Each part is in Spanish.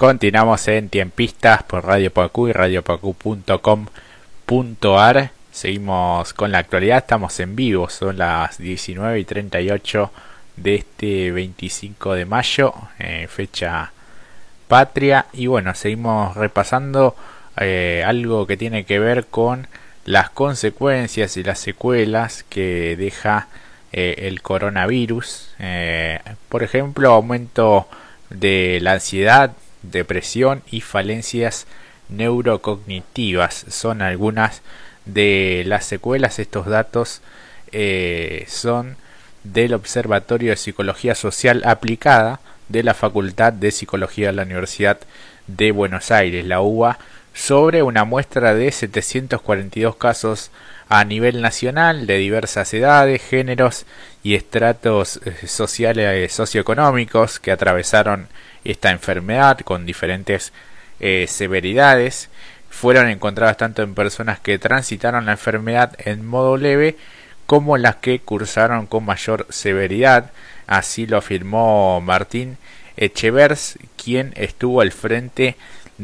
Continuamos en Tiempistas por Radio Pacu y radiopacu.com.ar. Seguimos con la actualidad, estamos en vivo, son las 19 y 38 de este 25 de mayo, eh, fecha patria. Y bueno, seguimos repasando eh, algo que tiene que ver con las consecuencias y las secuelas que deja eh, el coronavirus. por ejemplo, aumento de la ansiedad, depresión y falencias neurocognitivas. Son algunas de las secuelas. Estos datos eh, son del Observatorio de Psicología Social Aplicada de la Facultad de Psicología de la Universidad de Buenos Aires, la UBA, sobre una muestra de 742 casos a nivel nacional de diversas edades, géneros y estratos eh, sociales socioeconómicos que atravesaron esta enfermedad con diferentes eh, severidades fueron encontradas tanto en personas que transitaron la enfermedad en modo leve como las que cursaron con mayor severidad. Así lo afirmó Martín Echevers, quien estuvo al frente de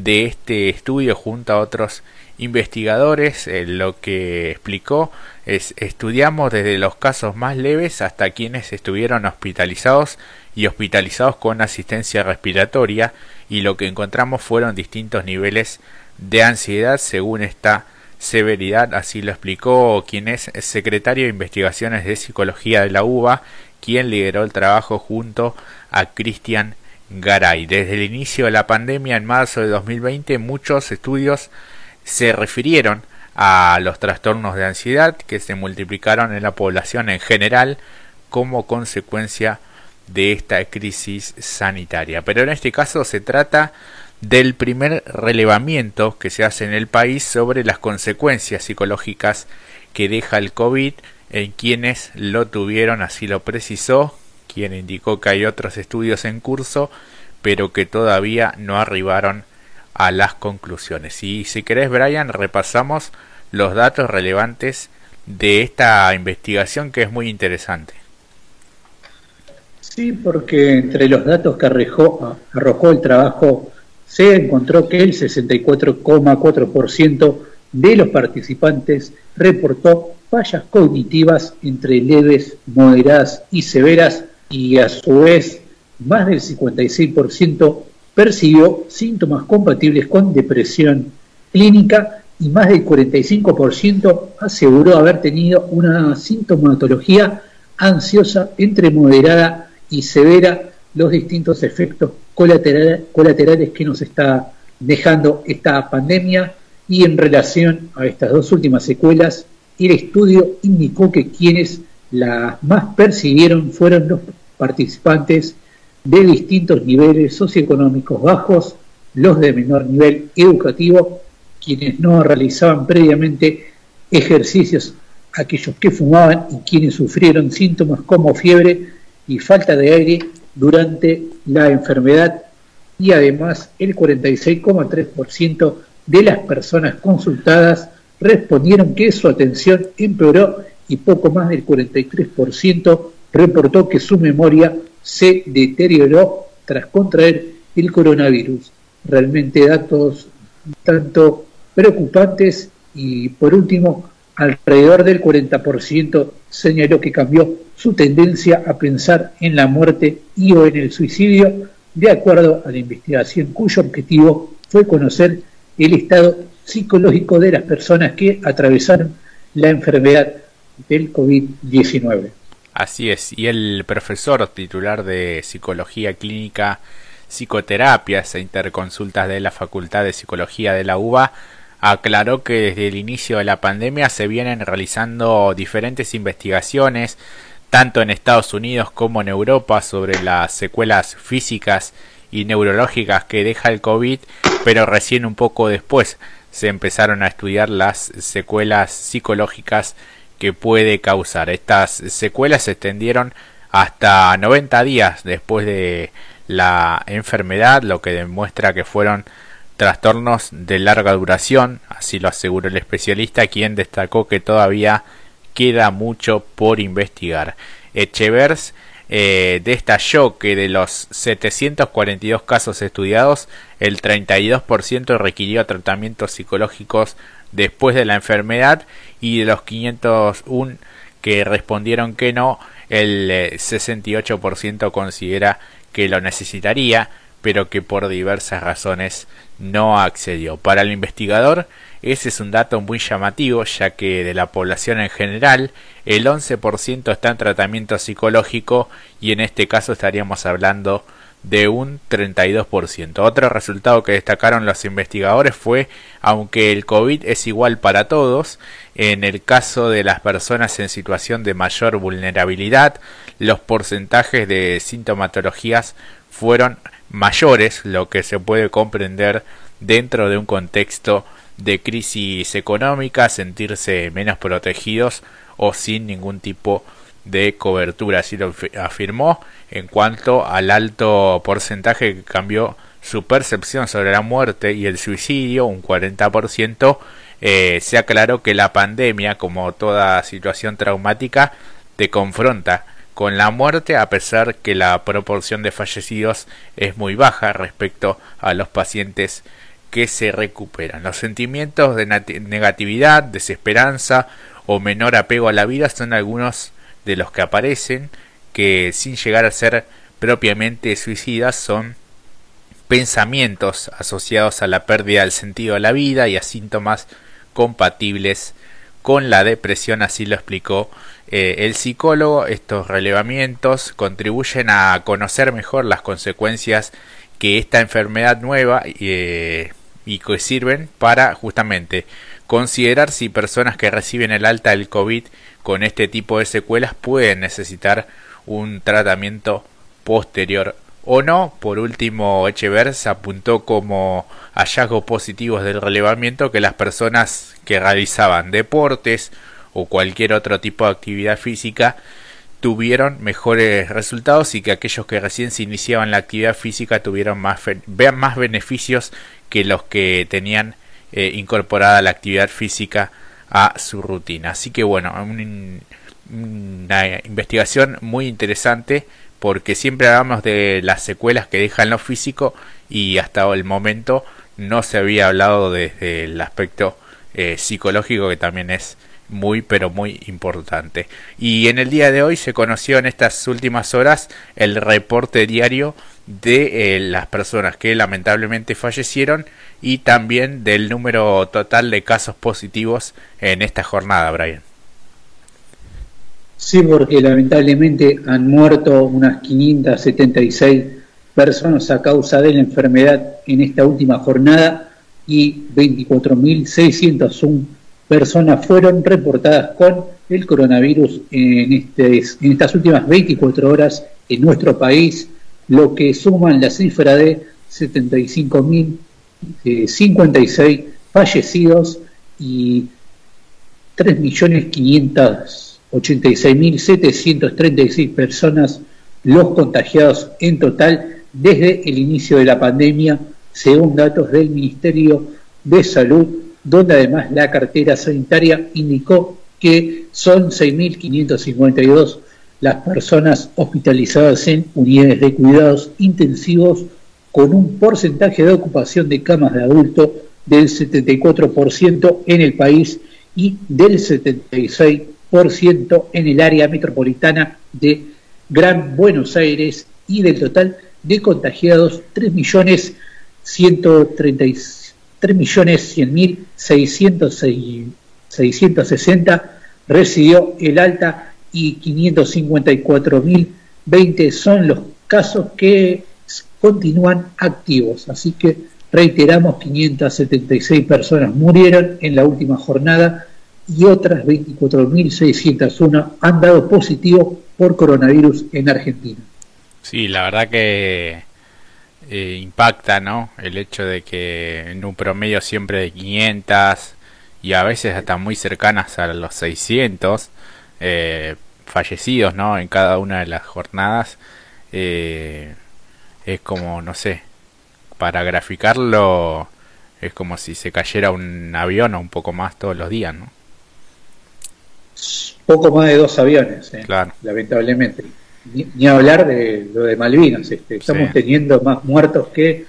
este estudio junto a otros investigadores. Eh, lo que explicó es estudiamos desde los casos más leves hasta quienes estuvieron hospitalizados y hospitalizados con asistencia respiratoria y lo que encontramos fueron distintos niveles de ansiedad según esta severidad, así lo explicó quien es secretario de Investigaciones de Psicología de la UBA, quien lideró el trabajo junto a Cristian Garay. Desde el inicio de la pandemia en marzo de 2020 muchos estudios se refirieron a los trastornos de ansiedad que se multiplicaron en la población en general como consecuencia de esta crisis sanitaria. Pero en este caso se trata del primer relevamiento que se hace en el país sobre las consecuencias psicológicas que deja el COVID en quienes lo tuvieron, así lo precisó, quien indicó que hay otros estudios en curso, pero que todavía no arribaron a las conclusiones. Y si querés, Brian, repasamos los datos relevantes de esta investigación que es muy interesante. Sí, porque entre los datos que arrojó, arrojó el trabajo se encontró que el 64,4% de los participantes reportó fallas cognitivas entre leves, moderadas y severas y a su vez más del 56% percibió síntomas compatibles con depresión clínica y más del 45% aseguró haber tenido una sintomatología ansiosa entre moderada y severa los distintos efectos colaterales que nos está dejando esta pandemia y en relación a estas dos últimas secuelas, el estudio indicó que quienes las más percibieron fueron los participantes de distintos niveles socioeconómicos bajos, los de menor nivel educativo, quienes no realizaban previamente ejercicios, aquellos que fumaban y quienes sufrieron síntomas como fiebre y falta de aire durante la enfermedad. Y además el 46,3% de las personas consultadas respondieron que su atención empeoró y poco más del 43% reportó que su memoria se deterioró tras contraer el coronavirus. Realmente datos tanto preocupantes y por último alrededor del 40% señaló que cambió su tendencia a pensar en la muerte y o en el suicidio, de acuerdo a la investigación cuyo objetivo fue conocer el estado psicológico de las personas que atravesaron la enfermedad del COVID-19. Así es, y el profesor titular de Psicología Clínica, Psicoterapias e Interconsultas de la Facultad de Psicología de la UBA aclaró que desde el inicio de la pandemia se vienen realizando diferentes investigaciones, tanto en Estados Unidos como en Europa, sobre las secuelas físicas y neurológicas que deja el COVID, pero recién un poco después se empezaron a estudiar las secuelas psicológicas que puede causar. Estas secuelas se extendieron hasta 90 días después de la enfermedad, lo que demuestra que fueron trastornos de larga duración, así lo aseguró el especialista, quien destacó que todavía queda mucho por investigar. Echevers eh, que de los 742 casos estudiados, el 32% requirió tratamientos psicológicos después de la enfermedad y de los 501 que respondieron que no, el 68% eh, considera que lo necesitaría, pero que por diversas razones no accedió. Para el investigador, ese es un dato muy llamativo, ya que de la población en general, el 11% está en tratamiento psicológico y en este caso estaríamos hablando de un 32%. Otro resultado que destacaron los investigadores fue, aunque el COVID es igual para todos, en el caso de las personas en situación de mayor vulnerabilidad, los porcentajes de sintomatologías fueron mayores, lo que se puede comprender dentro de un contexto de crisis económica, sentirse menos protegidos o sin ningún tipo de cobertura. Así lo afirmó en cuanto al alto porcentaje que cambió su percepción sobre la muerte y el suicidio, un 40%, eh, se aclaró que la pandemia, como toda situación traumática, te confronta con la muerte a pesar que la proporción de fallecidos es muy baja respecto a los pacientes que se recuperan. Los sentimientos de negatividad, desesperanza o menor apego a la vida son algunos de los que aparecen que sin llegar a ser propiamente suicidas son pensamientos asociados a la pérdida del sentido de la vida y a síntomas compatibles con la depresión, así lo explicó eh, el psicólogo. Estos relevamientos contribuyen a conocer mejor las consecuencias que esta enfermedad nueva eh, y que sirven para justamente considerar si personas que reciben el alta del COVID con este tipo de secuelas pueden necesitar un tratamiento posterior o no. Por último, Echever se apuntó como hallazgos positivos del relevamiento que las personas que realizaban deportes o cualquier otro tipo de actividad física tuvieron mejores resultados y que aquellos que recién se iniciaban la actividad física tuvieron más, más beneficios que los que tenían eh, incorporada la actividad física a su rutina. Así que bueno, una investigación muy interesante porque siempre hablamos de las secuelas que dejan lo físico y hasta el momento no se había hablado desde el aspecto eh, psicológico que también es muy pero muy importante. Y en el día de hoy se conoció en estas últimas horas el reporte diario de eh, las personas que lamentablemente fallecieron y también del número total de casos positivos en esta jornada, Brian. Sí, porque lamentablemente han muerto unas 576 personas a causa de la enfermedad en esta última jornada y 24.601 personas fueron reportadas con el coronavirus en, este, en estas últimas 24 horas en nuestro país, lo que suman la cifra de 75.056 fallecidos y 3.586.736 personas los contagiados en total desde el inicio de la pandemia, según datos del Ministerio de Salud donde además la cartera sanitaria indicó que son 6.552 las personas hospitalizadas en unidades de cuidados intensivos con un porcentaje de ocupación de camas de adulto del 74% en el país y del 76% en el área metropolitana de Gran Buenos Aires y del total de contagiados 3.136.000 3.100.660 recibió el alta y 554.020 son los casos que continúan activos. Así que reiteramos, 576 personas murieron en la última jornada y otras 24.601 han dado positivo por coronavirus en Argentina. Sí, la verdad que eh, impacta, ¿no? El hecho de que en un promedio siempre de 500 y a veces hasta muy cercanas a los 600 eh, fallecidos, ¿no? En cada una de las jornadas eh, es como, no sé, para graficarlo es como si se cayera un avión o un poco más todos los días, ¿no? Poco más de dos aviones, lamentablemente. Ni, hablar de lo de Malvinas. Este, estamos teniendo más muertos que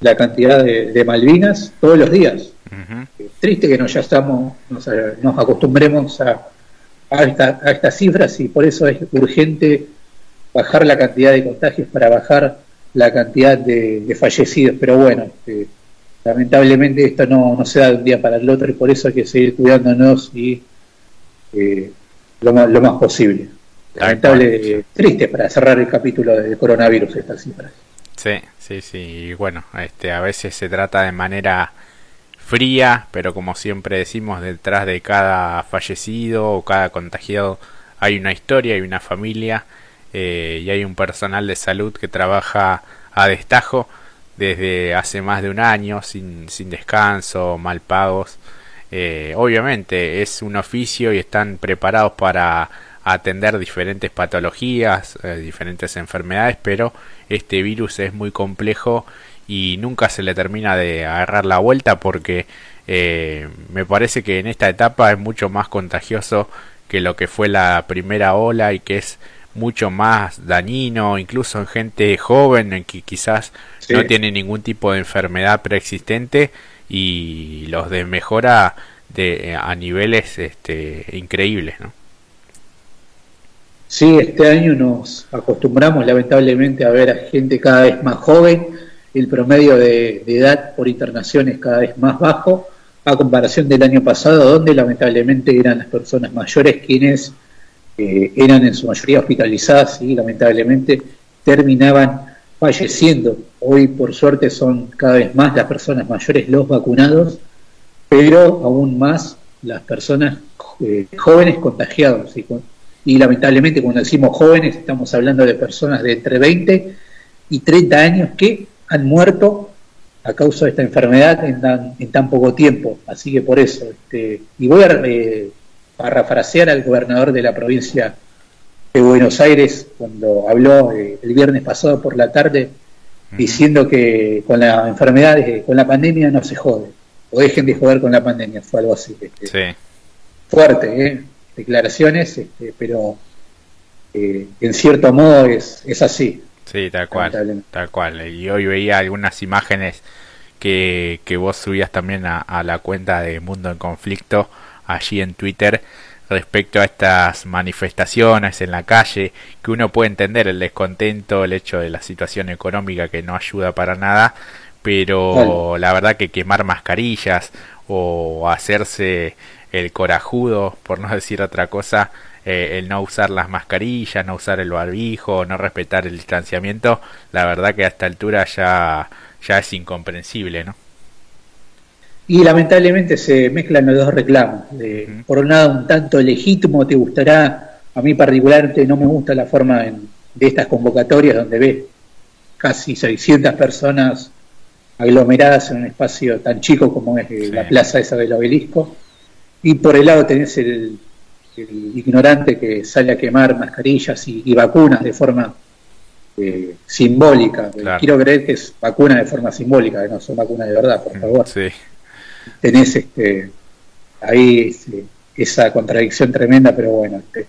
la cantidad de, Malvinas todos los días. triste que nos ya estamos, nos, acostumbremos a, a, estas cifras y por eso es urgente bajar la cantidad de contagios para bajar la cantidad de, fallecidos. Pero bueno, este, lamentablemente esto no, no se da de un día para el otro y por eso hay que seguir cuidándonos y eh, lo, más, lo más posible. Lamentable, triste para cerrar el capítulo del coronavirus estas cifras. Sí, sí, sí. Y bueno, este, a veces se trata de manera fría, pero como siempre decimos, detrás de cada fallecido o cada contagiado hay una historia, hay una familia eh, y hay un personal de salud que trabaja a destajo desde hace más de un año sin, sin descanso, mal pagos. Eh, obviamente es un oficio y están preparados para atender diferentes patologías, eh, diferentes enfermedades, pero este virus es muy complejo y nunca se le termina de agarrar la vuelta porque eh, me parece que en esta etapa es mucho más contagioso que lo que fue la primera ola y que es mucho más dañino, incluso en gente joven en que quizás no tiene ningún tipo de enfermedad preexistente y los desmejora de, a niveles este, increíbles. ¿no? Sí, este año nos acostumbramos lamentablemente a ver a gente cada vez más joven, el promedio de, edad por internación es cada vez más bajo, a comparación del año pasado, donde lamentablemente eran las personas mayores quienes eh, eran en su mayoría hospitalizadas y lamentablemente terminaban falleciendo. Hoy, por suerte, son cada vez más las personas mayores los vacunados, pero aún más las personas eh, jóvenes contagiados. Y, y lamentablemente, cuando decimos jóvenes, estamos hablando de personas de entre 20 y 30 años que han muerto a causa de esta enfermedad en tan, en tan poco tiempo. Así que por eso, este, y voy a eh, parafrasear al gobernador de la provincia de Buenos Aires cuando habló eh, el viernes pasado por la tarde diciendo que con la enfermedad, eh, con la pandemia no se jode, o dejen de joder con la pandemia, fue algo así. Este, sí. Fuerte, ¿eh? Declaraciones, este, pero en cierto modo es, es así. Sí, tal cual, tal cual. Y hoy veía algunas imágenes que, que vos subías también a, a la cuenta de Mundo en Conflicto allí en Twitter respecto a estas manifestaciones en la calle, que uno puede entender el descontento, el hecho de la situación económica que no ayuda para nada, pero la verdad que quemar mascarillas o hacerse el corajudo, por no decir otra cosa, eh, el no usar las mascarillas, no usar el barbijo, no respetar el distanciamiento, la verdad que a esta altura ya, ya es incomprensible, ¿no? Y lamentablemente se mezclan los dos reclamos. Por un lado, un tanto legítimo, te gustará, a mí particularmente no me gusta la forma de estas convocatorias donde ves casi 600 personas aglomeradas en un espacio tan chico como es eh, la plaza esa del obelisco. Y por el lado tenés el, ignorante que sale a quemar mascarillas y, vacunas de forma eh, simbólica. Quiero creer que es vacuna de forma simbólica, que no son vacunas de verdad, por favor. Sí tenés este, ahí este, esa contradicción tremenda, pero bueno, este,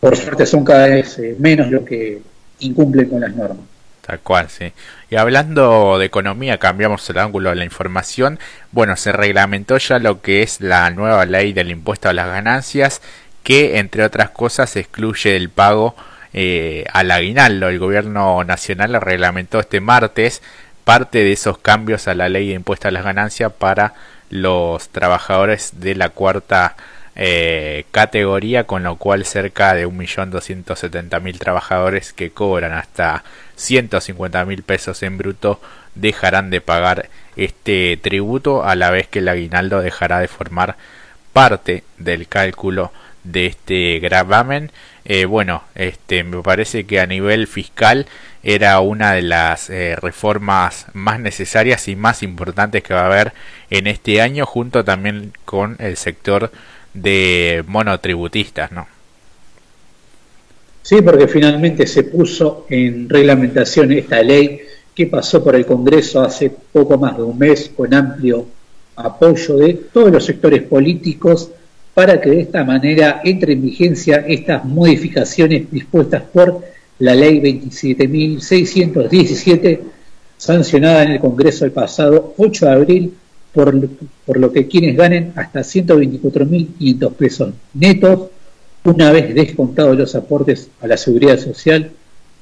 por suerte son cada vez eh, menos los que incumplen con las normas. Tal cual, sí. Y hablando de economía, cambiamos el ángulo de la información. Bueno, se reglamentó ya lo que es la nueva ley del impuesto a las ganancias, que entre otras cosas excluye el pago eh, al aguinaldo. El gobierno nacional reglamentó este martes parte de esos cambios a la ley de impuesto a las ganancias para los trabajadores de la cuarta eh, categoría, con lo cual cerca de 1.270.000 trabajadores que cobran hasta 150.000 pesos en bruto dejarán de pagar este tributo a la vez que el aguinaldo dejará de formar parte del cálculo de este gravamen. Eh, bueno, este me parece que a nivel fiscal era una de las eh, reformas más necesarias y más importantes que va a haber en este año, junto también con el sector de monotributistas, ¿no? Sí, porque finalmente se puso en reglamentación esta ley que pasó por el Congreso hace poco más de un mes con amplio apoyo de todos los sectores políticos para que de esta manera entre en vigencia estas modificaciones dispuestas por la ley 27.617, sancionada en el Congreso el pasado 8 de abril, por, por lo que quienes ganen hasta 124.500 pesos netos, una vez descontados los aportes a la seguridad social,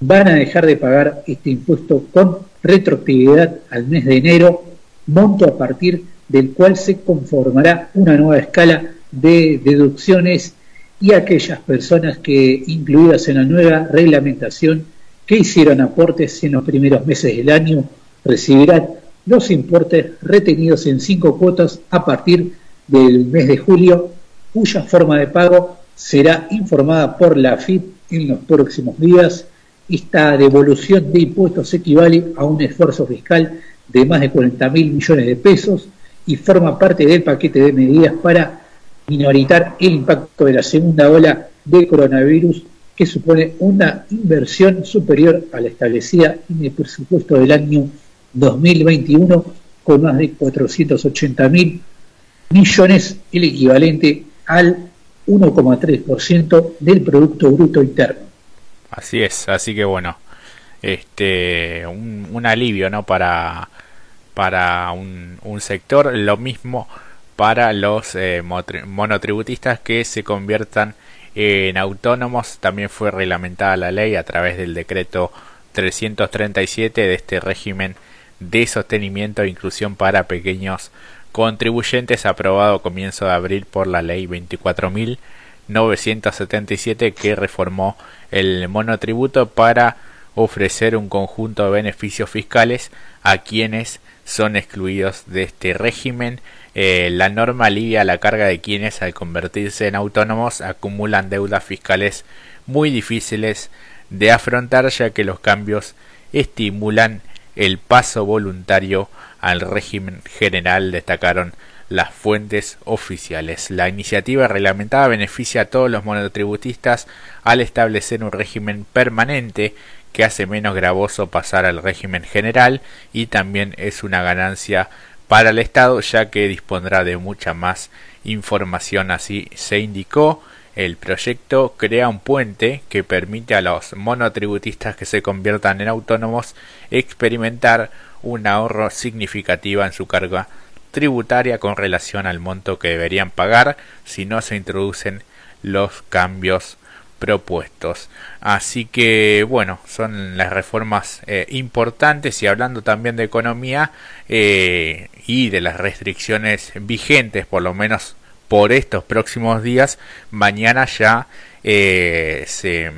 van a dejar de pagar este impuesto con retroactividad al mes de enero, monto a partir del cual se conformará una nueva escala de deducciones y aquellas personas que, incluidas en la nueva reglamentación, que hicieron aportes en los primeros meses del año, recibirán los importes retenidos en cinco cuotas a partir del mes de julio, cuya forma de pago será informada por la FIP en los próximos días. Esta devolución de impuestos equivale a un esfuerzo fiscal de más de 40 mil millones de pesos y forma parte del paquete de medidas para minoritar el impacto de la segunda ola de coronavirus que supone una inversión superior a la establecida en el presupuesto del año 2021 con más de 480 mil millones, el equivalente al 1,3% del Producto Bruto Interno. Así es, así que bueno, este un, alivio no para, para un, sector, lo mismo para los eh, monotributistas que se conviertan en autónomos. También fue reglamentada la ley a través del decreto 337 de este régimen de sostenimiento e inclusión para pequeños contribuyentes aprobado comienzo de abril por la ley 24.977 que reformó el monotributo para ofrecer un conjunto de beneficios fiscales a quienes son excluidos de este régimen. Eh, la norma alivia la carga de quienes al convertirse en autónomos acumulan deudas fiscales muy difíciles de afrontar ya que los cambios estimulan el paso voluntario al régimen general, destacaron las fuentes oficiales. La iniciativa reglamentada beneficia a todos los monotributistas al establecer un régimen permanente que hace menos gravoso pasar al régimen general y también es una ganancia para el Estado ya que dispondrá de mucha más información así se indicó el proyecto crea un puente que permite a los monotributistas que se conviertan en autónomos experimentar un ahorro significativo en su carga tributaria con relación al monto que deberían pagar si no se introducen los cambios propuestos. Así que bueno, son las reformas eh, importantes y hablando también de economía eh, y de las restricciones vigentes, por lo menos por estos próximos días. Mañana ya eh, se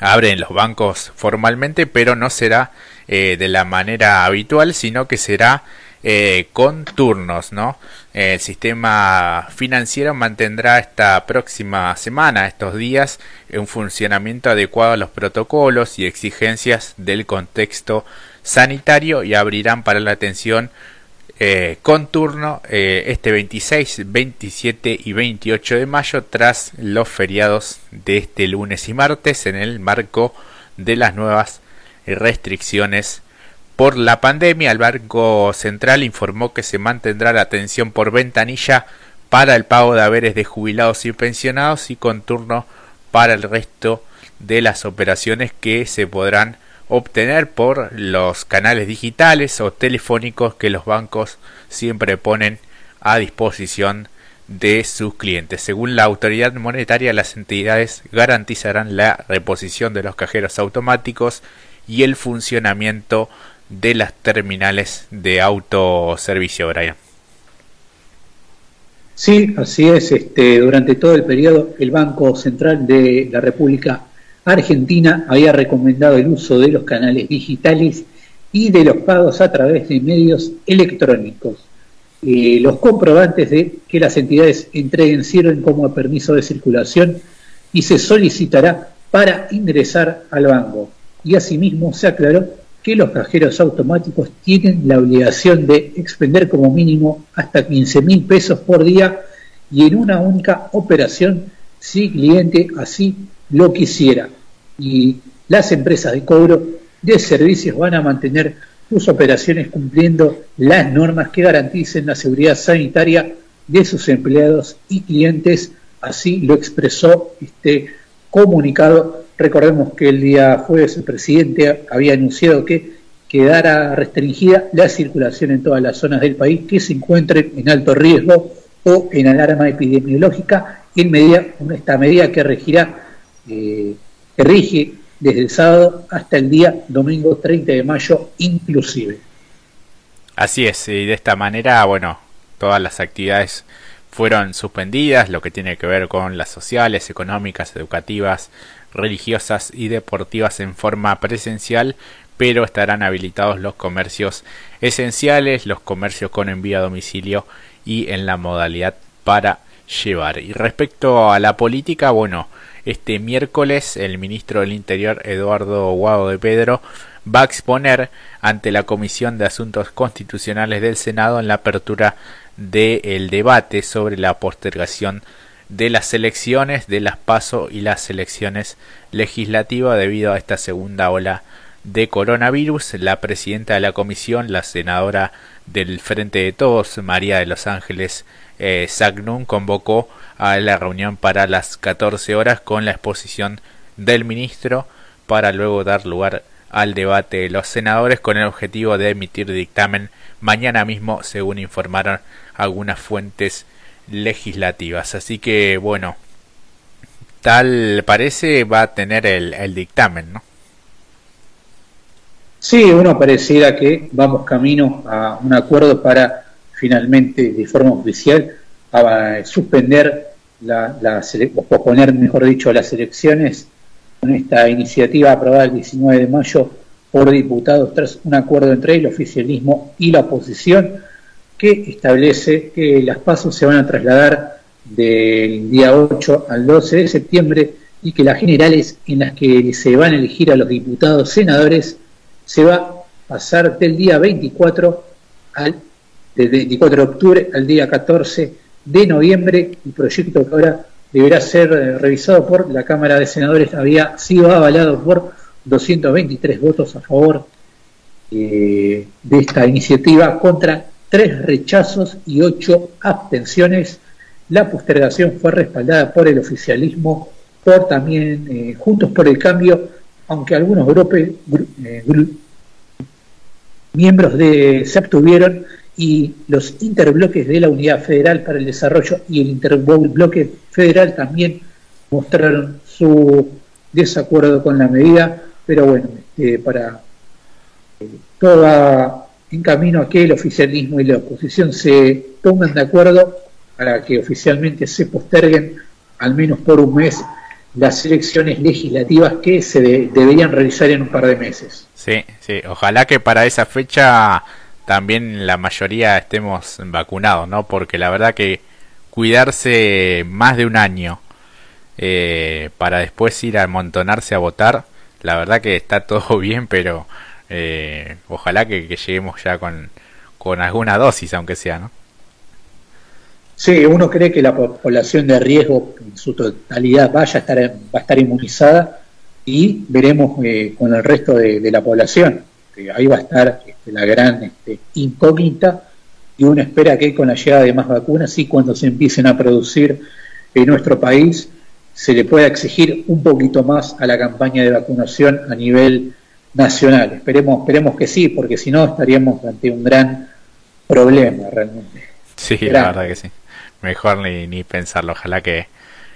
abren los bancos formalmente, pero no será eh, de la manera habitual, sino que será eh, con turnos, ¿no? El sistema financiero mantendrá esta próxima semana, estos días, un funcionamiento adecuado a los protocolos y exigencias del contexto sanitario y abrirán para la atención eh, con turno eh, este 26, 27 y 28 de mayo tras los feriados de este lunes y martes en el marco de las nuevas restricciones por la pandemia. El Banco Central informó que se mantendrá la atención por ventanilla para el pago de haberes de jubilados y pensionados y con turno para el resto de las operaciones que se podrán obtener por los canales digitales o telefónicos que los bancos siempre ponen a disposición de sus clientes. Según la autoridad monetaria, las entidades garantizarán la reposición de los cajeros automáticos y el funcionamiento de las terminales de autoservicio, Brian. Sí, así es. Este, durante todo el periodo, el Banco Central de la República Argentina había recomendado el uso de los canales digitales y de los pagos a través de medios electrónicos. Eh, los comprobantes de que las entidades entreguen sirven como permiso de circulación y se solicitará para ingresar al banco. Y asimismo se aclaró que los cajeros automáticos tienen la obligación de expender como mínimo hasta 15 mil pesos por día y en una única operación si cliente así lo quisiera y las empresas de cobro de servicios van a mantener sus operaciones cumpliendo las normas que garanticen la seguridad sanitaria de sus empleados y clientes. Así lo expresó este comunicado Recordemos que el día jueves el presidente había anunciado que quedara restringida la circulación en todas las zonas del país que se encuentren en alto riesgo o en alarma epidemiológica, en medida, esta medida que regirá, eh, que rige desde el sábado hasta el día domingo 30 de mayo inclusive. Así es, y de esta manera, bueno, todas las actividades fueron suspendidas, lo que tiene que ver con las sociales, económicas, educativas, religiosas y deportivas en forma presencial, pero estarán habilitados los comercios esenciales, los comercios con envío a domicilio y en la modalidad para llevar. Y respecto a la política, bueno, este miércoles el ministro del Interior Eduardo Guado de Pedro va a exponer ante la Comisión de Asuntos Constitucionales del Senado en la apertura del debate sobre la postergación de las elecciones de las PASO y las elecciones legislativas debido a esta segunda ola de coronavirus. La presidenta de la comisión, la senadora del Frente de Todos, María de los Ángeles eh, Sagnun, convocó a la reunión para las 14 horas con la exposición del ministro para luego dar lugar al debate de los senadores con el objetivo de emitir dictamen mañana mismo, según informaron algunas fuentes legislativas. Así que bueno, tal parece va a tener el, dictamen, ¿no? Sí, uno pareciera que vamos camino a un acuerdo para finalmente, de forma oficial, a suspender la, la, o posponer, mejor dicho, las elecciones con esta iniciativa aprobada el 19 de mayo por diputados tras un acuerdo entre el oficialismo y la oposición que establece que las pasos se van a trasladar del día 8 al 12 de septiembre y que las generales en las que se van a elegir a los diputados senadores se va a pasar del día 24 al del 24 de octubre al día 14 de noviembre. El proyecto que ahora deberá ser eh, revisado por la Cámara de Senadores había sido avalado por 223 votos a favor eh, de esta iniciativa contra tres rechazos y ocho abstenciones. La postergación fue respaldada por el oficialismo, por también eh, Juntos por el Cambio, aunque algunos grupos, eh, miembros de se abstuvieron y los interbloques de la Unidad Federal para el Desarrollo y el interbloque federal también mostraron su desacuerdo con la medida, pero bueno, este, para eh, todo va en camino a que el oficialismo y la oposición se pongan de acuerdo para que oficialmente se posterguen al menos por un mes las elecciones legislativas que se deberían realizar en un par de meses. Sí, sí, ojalá que para esa fecha también la mayoría estemos vacunados, ¿no? Porque la verdad que cuidarse más de un año eh, para después ir a amontonarse a votar, la verdad que está todo bien, pero eh, ojalá que, lleguemos ya con, con alguna dosis, aunque sea, ¿no? Sí, uno cree que la población de riesgo en su totalidad vaya a estar, va a estar inmunizada y veremos eh, con el resto de, la población. ahí va a estar este, la gran este, incógnita y uno espera que con la llegada de más vacunas y cuando se empiecen a producir en nuestro país se le pueda exigir un poquito más a la campaña de vacunación a nivel nacional. Esperemos, esperemos que sí, porque si no estaríamos ante un gran problema realmente. Sí, la verdad que sí mejor ni, ni pensarlo. Ojalá que,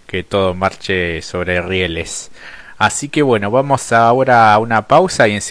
que todo marche sobre rieles. Así que bueno, vamos ahora a una pausa y enseguida